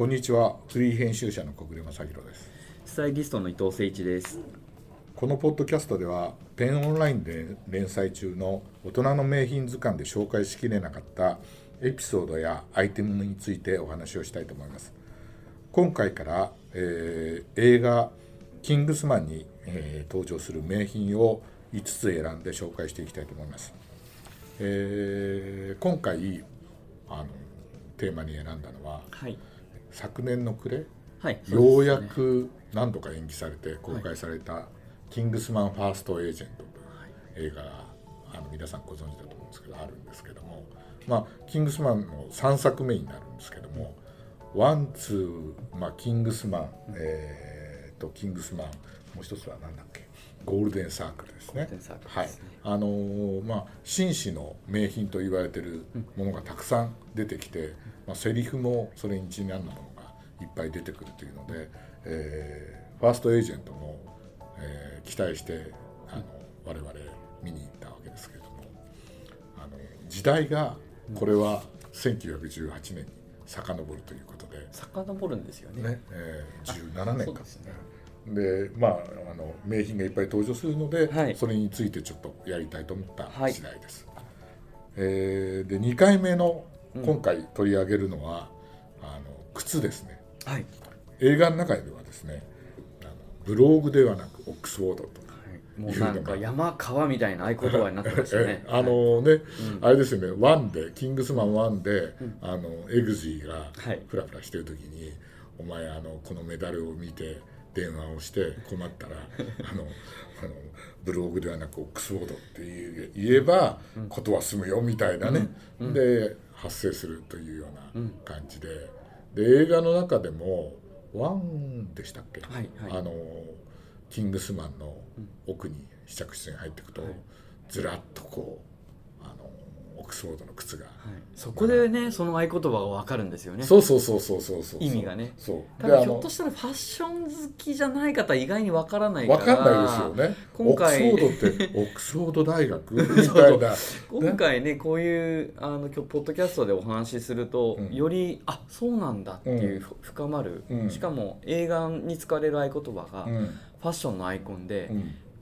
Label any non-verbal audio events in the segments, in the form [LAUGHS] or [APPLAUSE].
こんにちは。フリー編集者の小暮正弘です。スタイリストの伊藤誠一です。このポッドキャストではペンオンラインで連載中の大人の名品図鑑で紹介しきれなかったエピソードやアイテムについてお話をしたいと思います。今回から、えー、映画「キングスマンに」えー、登場する名品を5つ選んで紹介していきたいと思います、えー、今回あのテーマに選んだのは、はい、昨年の暮れ、はい、ようやく何度か延期されて公開された「キングスマンファーストエージェント」という映画があの皆さんご存知だと思うんですけどあるんですけども、まあ、キングスマンの3作目になるんですけども「ワンツー、まあ、キングスマン」えー、とキングスマンもう一つは何だっけ？ゴールデンサークルですね。はい、あのー、まあ紳士の名品と言われてるものがたくさん出てきて、まあセリフもそれにちなんだものがいっぱい出てくるというので、えー、ファーストエージェントも、えー、期待してあの我々見に行ったわけですけれども、あの時代がこれは1918年に遡るということで、遡るんですよね。ねえー、17年かですね。でまああの名品がいっぱい登場するので、はい、それについてちょっとやりたいと思った次第です。はい、えー、で2回目の今回取り上げるのは、うん、あの靴ですね、はい、映画の中ではですねあのブローグではなくオックスフォードと。もうなんか山川みたいな合言葉になってましたね。[LAUGHS] あのね、あれですよね、ワンで、キングスマンワンで、あのエグジーがフラフラしてる時に、お前あのこのメダルを見て電話をして困ったら [LAUGHS] あのあのブログではなくオックスフォードって言えばことは済むよみたいなね、うん、で発生するというような感じで。で映画の中でもワンでしたっけ、はいはい、あのキングスマンの奥に試着室に入っていくと、ずらっとこうオックスフォードの靴が、はい、そこでねその合言葉が分かるんですよね。そうそうそうそうそうそう意味がね。そう。だひょっとしたらファッション好きじゃない方意外に分からないから分かんないですよね。今回。オックスフォードってオックスフォード大学？みたいな。今回ねこういうあの今日ポッドキャストでお話しすると、うん、よりあそうなんだっていう、うん、深まる、うん、しかも映画に使われる合言葉が、ファッションのアイコンで、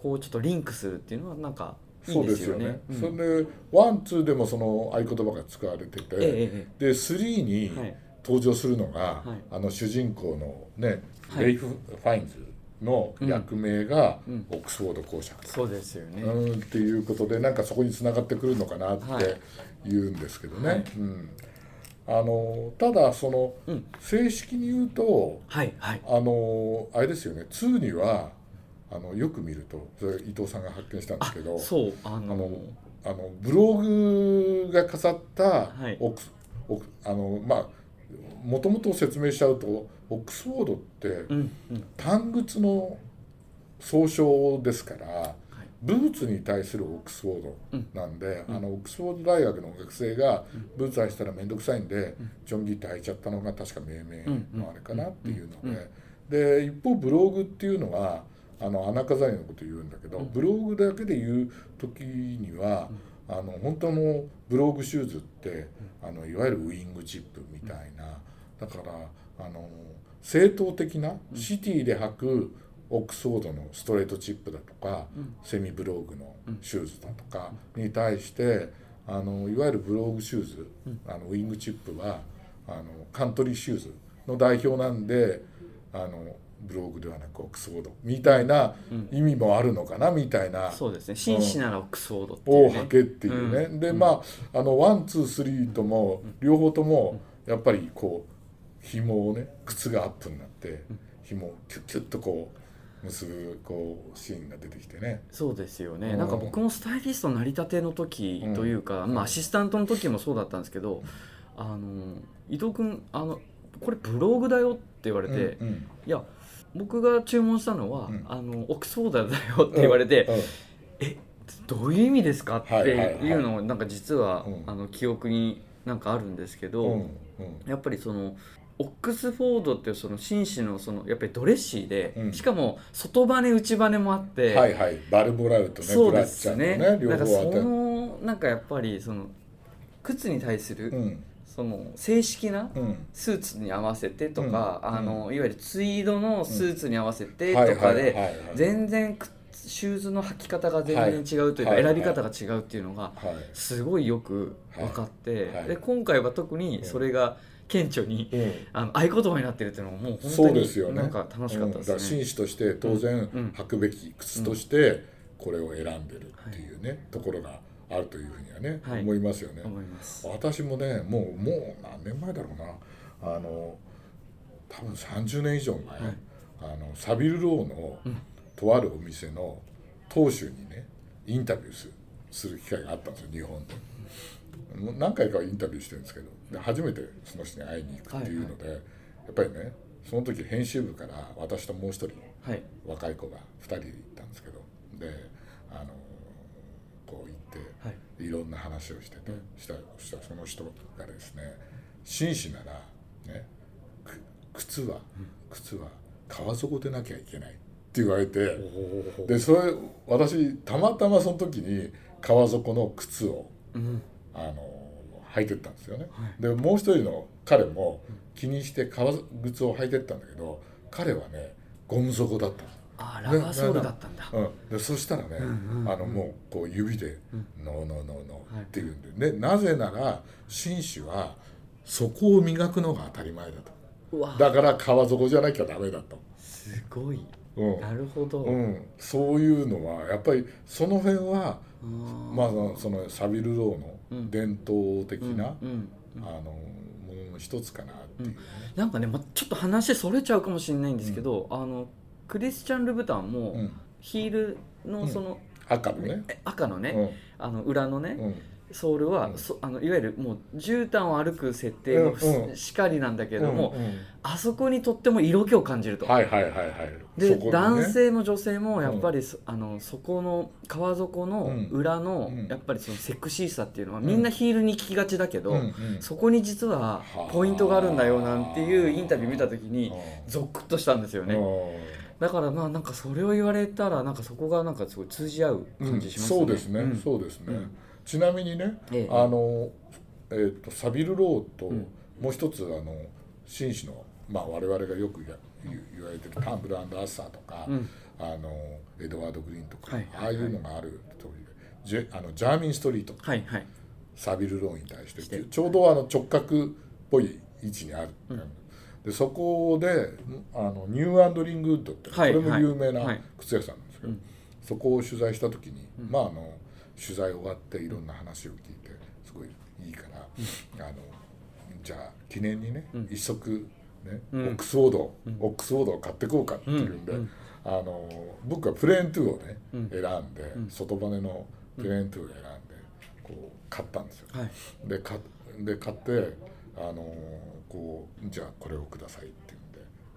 こうちょっとリンクするっていうのはなんかそうですよね、うん、それでワンツーでもその合言葉が使われてて、ええ、でスリーに登場するのが、はい、あの主人公のね、はい、レイフ・ファインズの役名がオックスフォード公爵、うん、そうですよね、うん、っていうことでなんかそこにつながってくるのかなって言うんですけどね、はい、うん、あのただその、正式に言うと、はいはい、あのあれですよね。2にはあのよく見るとそれ伊藤さんが発見したんですけどそうあのあのブログが飾ったオク、はい、あのまあもともと説明しちゃうとオックスフォードって単靴の総称ですから、ブーツに対するオックスフォードなんで、うん、あのオックスフォード大学の学生がブーツ履いたら面倒くさいんで、うん、ジョン・ギって履いちゃったのが確か命名のあれかなっていうので、で一方ブローグっていうのはあの穴飾りのこと言うんだけど、ブローグだけで言う時には、あの本当のブローグシューズって、あのいわゆるウイングチップみたいなだからあの正統的なシティで履くオックスフォードのストレートチップだとか、セミブローグのシューズだとかに対してあのいわゆるブローグシューズ、あのウイングチップはあのカントリーシューズの代表なんであのブローグではなくオックスフォードみたいな意味もあるのかな、みたいな。そうですね。紳士ならオックスフォードっていう、ね、を履けっていうね、うん、でまああのワンツースリーとも両方ともやっぱりこう紐をね靴がアップになって紐をキュッキュッとこう結ぶこうシーンが出てきてね。そうですよね、うん、なんか僕もスタイリストなりたての時というか、うん、まあ、アシスタントの時もそうだったんですけどあの伊藤君あのこれブログだよって言われて、いや僕が注文したのは、うん、あのオックスフォードだよって言われて、うん。うん、えどういう意味ですかっていうのをなんか実は、あの記憶になんかあるんですけど、やっぱりそのオックスフォードっていうその紳士のそのやっぱりドレッシーで、うん、しかも外バネ内バネもあってはいはい。バルボラウトねそうですね。ね両方あって。なんかそのなんかやっぱりその靴に対する、うん、その正式なうん。スーツに合わせてとか、うん。あのいわゆるツイードのスーツに合わせてとかで全然くシューズの履き方が全然違うというか、選び方が違うっていうのがはい。すごいよく分かって、で今回は特にそれが顕著に、うん。あの合言葉になってるっていうのがもう本当ですよね。になんか楽しかったですうん。だから紳ね。士として当然うん。履くべき靴としてこれを選んでるっていうね、ところがあるというふうにはね、はい思いますよね。す。私もねもうもう何年前だろうなあの多分30年以上前、あのサビルローのとあるお店の当主にねインタビューする機会があったんですよ日本で。何回かはインタビューしてるんですけどで初めてその人に会いに行くっていうので、やっぱりねその時編集部から私ともう一人はい若い子が2人で行ったんですけどであのこう行って。はい。いろんな話をしてて、したそしたらその人がですね紳士ならねく靴は靴は川底でなきゃいけないって言われてでそれ私たまたまその時に川底の靴をうん。あの履いてったんですよね、でもう一人の彼も気にして革靴を履いてったんだけど彼はねゴム底だったのあーラバーソールだったんだ。うん、でそしたらね、んうんあのもうこう指で「ノーノーノーノー」はい。って言うんで、でなぜなら紳士はそこを磨くのが当たり前だと。だから川底じゃなきゃダメだと、すごい。うん。なるほど。うん、そういうのはやっぱりその辺はまあそのサビルローの伝統的な、うん。あのものの一つかなっていうね、なんかね、ま、ちょっと話それちゃうかもしれないんですけど、あのクリスチャン・ルブタンも、うん。ヒールのその、赤のね。え赤のね、うん。あの裏のね、うん。ソールは、うん。そあのいわゆるもう絨毯を歩く設定もうんうん。しかりなんだけれども、うんうん。あそこにとっても色気を感じると。はいはいはいはい。で、ね。男性も女性もやっぱりそ,、あのそこの川底の裏の、うん。やっぱりそのセクシーさっていうのはみんなヒールに聞きがちだけど、うんうん。そこに実はポイントがあるんだよなんていうインタビュー見た時にうんゾクッとしたんですよね。だからまあなんかそれを言われたらなんかそこがなんかすごい通じ合う感じしますね。そうですね、ん。そうですね、うん。ちなみにね、ええ。あの、えー、とサビルローと、ん。もう一つあの紳士の、まあ、我々がよくや言言われてるタンブルアッサーとか、うん。あのエドワード・グリーンとか、はいはいはい。ああいうのがある通りでジェあのジャーミンストリート。はいはい。サビルローに対してして。ちょうどあの直角っぽい位置にある、でそこであのニューアンドリングウッドって、はいこれも有名はない。靴屋さんなんですけど、うん。そこを取材した時に、まああの取材終わっていろんな話を聞いてすごいいいから、あのじゃあ記念にね、一足ね、うん。オックスフォード、オックスフォードを買ってこうかっていうんで、うん。あの僕はプレーントゥーをね、うん。選んで、外バネのプレーントゥーを選んでこう買ったんですよ。で買ってあのこうじゃあこれをくださいって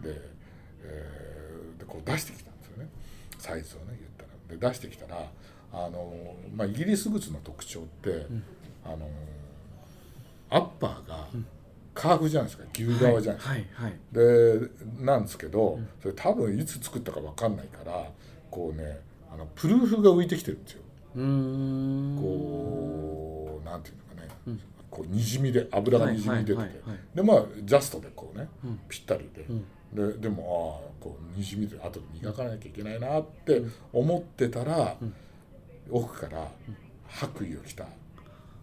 言うんで。で,、えーでこう出してきたんですよね。サイズをね言ったら。で出してきたらあの、まあ、イギリス靴の特徴って、あのアッパーがカーフじゃないですか。牛側じゃないですか。はいはい。でなんですけどそれ多分いつ作ったか分かんないからこうねあのプルーフが浮いてきてるんですよ。うーん。こうなんていうのかね、こうにじみで油がにじみ出てて、はいはいはい。はいでまあジャストでこうね、うん。ぴったりで、ん。ででもああこうにじみで後で磨かなきゃいけないなって思ってたら、奥から白衣を着た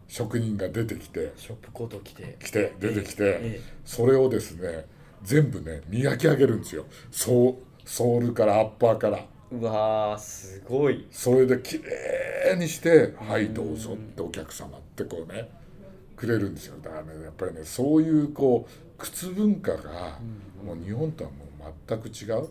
職人が出てきてショップコート着て。来て出てきて、ええ。それをですね全部ね磨き上げるんですよ。ソーソールからアッパーから。うわーすごい。それで綺麗にして「はいどうぞ」ってお客様ってこうねくれるんですよ。だからねやっぱりねそういうこう靴文化がもう日本とはもう全く違う。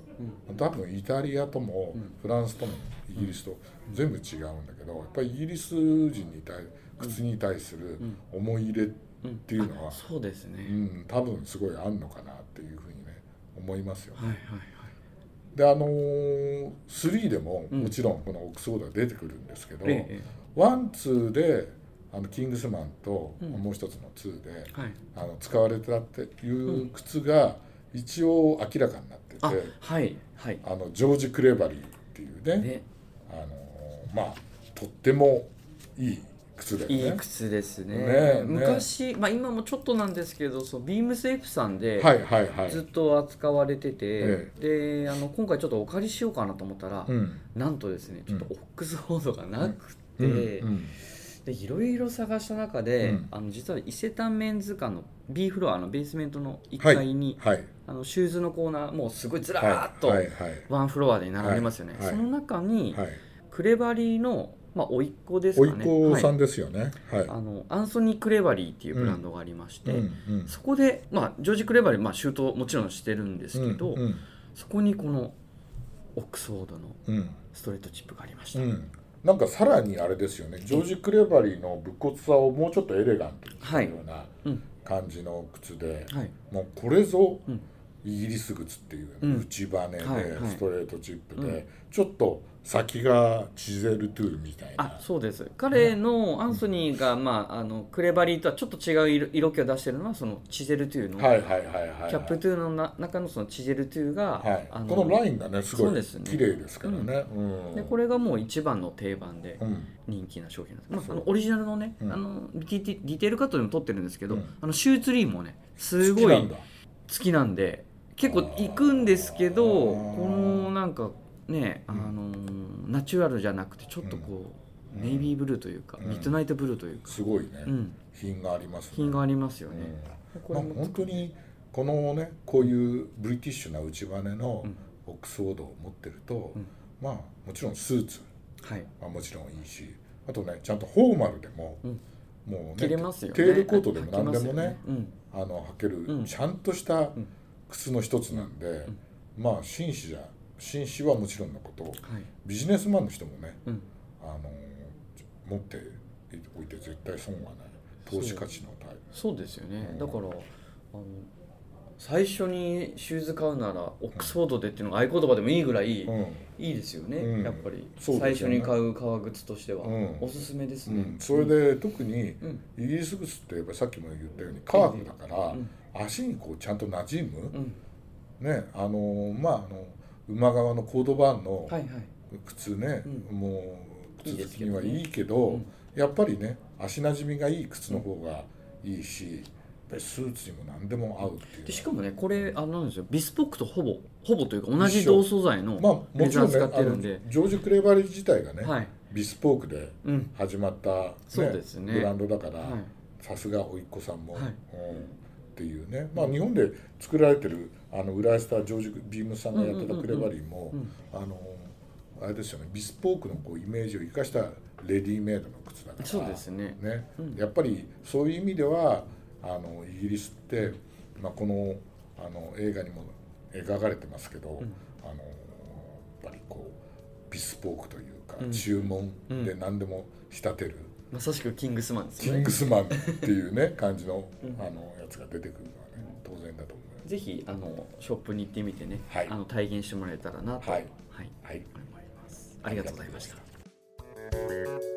多分イタリアともフランスともイギリスと全部違うんだけどやっぱりイギリス人に対靴に対する思い入れっていうのは、そうですね。うん、多分すごいあんのかなっていうふうにね思いますよ。ね。はいはいはい。であのー、3でももちろんこのオックスフォードは出てくるんですけど、ええ。ワンツーであのキングスマンともう一つの2で、はい。あの使われてたっていう靴が一応明らかになってて、あはいはい。あのジョージ・クレバリーっていうねね。あのーまあとってもいい靴だよね。いい靴ですね。ね昔、まあ、今もちょっとなんですけどそうビームス F さんではいはいはい。ずっと扱われてて、えであの今回ちょっとお借りしようかなと思ったら、うん。なんとですねちょっとオックスフォードがなくて、うんうんでいろいろ探した中で、うん。あの実は伊勢丹メンズ館の B フロアのベースメントの1階に、はい。あのシューズのコーナーもうすごいずらーっとはい。はい。ワンフロアで並んでますよね、はい。はい。その中に、はい。クレバリーの、まあ、甥っ子ですおいっかね子さんはいですよね。はい。あのアンソニー・クレバリーっていうブランドがありまして、うんうん。そこで、まあ、ジョージ・クレバリー、まあ、シュートもちろんしてるんですけど、うんうん。そこにこのオックスフォードのうん。ストレートチップがありました、うんなんかさらにあれですよね。ジョージ・クレバリーの武骨さをもうちょっとエレガントにしたようなうん感じの靴で、はい。もうこれぞうん。イギリス靴っていう、うん。内バネでストレートチップで、うん。ちょっと先がチゼルトゥーみたいな。あそうです。彼のアンソニーが、まあ、あのクレバリーとはちょっと違う色色気を出してるのはそのチゼルトゥーの、キャップトゥーのな中のそのチゼルトゥーが、はい。あ、このラインがねすごいそうですね。綺麗ですからね。うん。でこれがもう一番の定番でうん。人気な商品なんです、まあ、そう。あのオリジナルのね、うん。あのディテディテールカットでも撮ってるんですけど、うん。あのシューツリーもねすごい好きなんで結構行くんですけどこのなんかね、あのナチュラルじゃなくてちょっとこう、うん。ネイビーブルーというか、うん。ミッドナイトブルーというか、すごいね、うん、品がありますね。品がありますよね、まあ本当にこのねこういうブリティッシュな内バネのうん。オックスフォードを持ってると、うん。まあもちろんスーツ。はい。はもちろんいいし。あとねちゃんとフォーマルでも、うん。もうね着れますよね。テールコートでも何でもねうん。あの履ける、うん。ちゃんとしたん。靴の一つなんで、まあ紳士じゃ紳士はもちろんのことはい。ビジネスマンの人もね、うん。あの持っておいて絶対損はない。投資価値のタイプそうですよね、うん。だからあの最初にシューズ買うならオックスフォードでっていうのが合言葉でもいいぐらい、うん。いいですよね、うん。やっぱり、ね。最初に買う革靴としては、うん。おすすめですね、うん、それで特にうん。イギリス靴ってやっぱさっきも言ったようにカーフだから、うん。足にこうちゃんと馴染む、うん。ねあのまああの馬側のコードバーンのはいはい。靴ね、うもういい靴好きにはいいけどうん。やっぱりね足なじみがいい靴の方がいいし、スーツにも何でも合うっていうでしかもねこれあのなんですよ。ビスポックとほぼほぼというか同じ同素材のレザーちろんね使ってるんで、あのジョージ・クレバリー自体がね、はい。ビスポークでうん。始まった、ねそうですね。ブランドだから、はい。さすが甥っ子さんも、はい。うん、っていうね、まあ、日本で作られてるあの浦安タージョージ・ビームスさんがやってたクレバリーも、うんあのあれですよねビスポークのこうイメージを生かしたレディメイドの靴だからそうですね。ね。うん。やっぱりそういう意味ではあのイギリスって、まあ、このあの映画にも描かれてますけど、ん。あのやっぱりこうビスポークというか、うん。注文で何でも仕立てる。まさしくキングスマンですね。キングスマンっていうね [LAUGHS] 感じのあのやつが出てくるのはね当然だと思います。ぜひあのショップに行ってみてね、はい。あの体現してもらえたらなと、はい。はい、はい、思います。ありがとうございました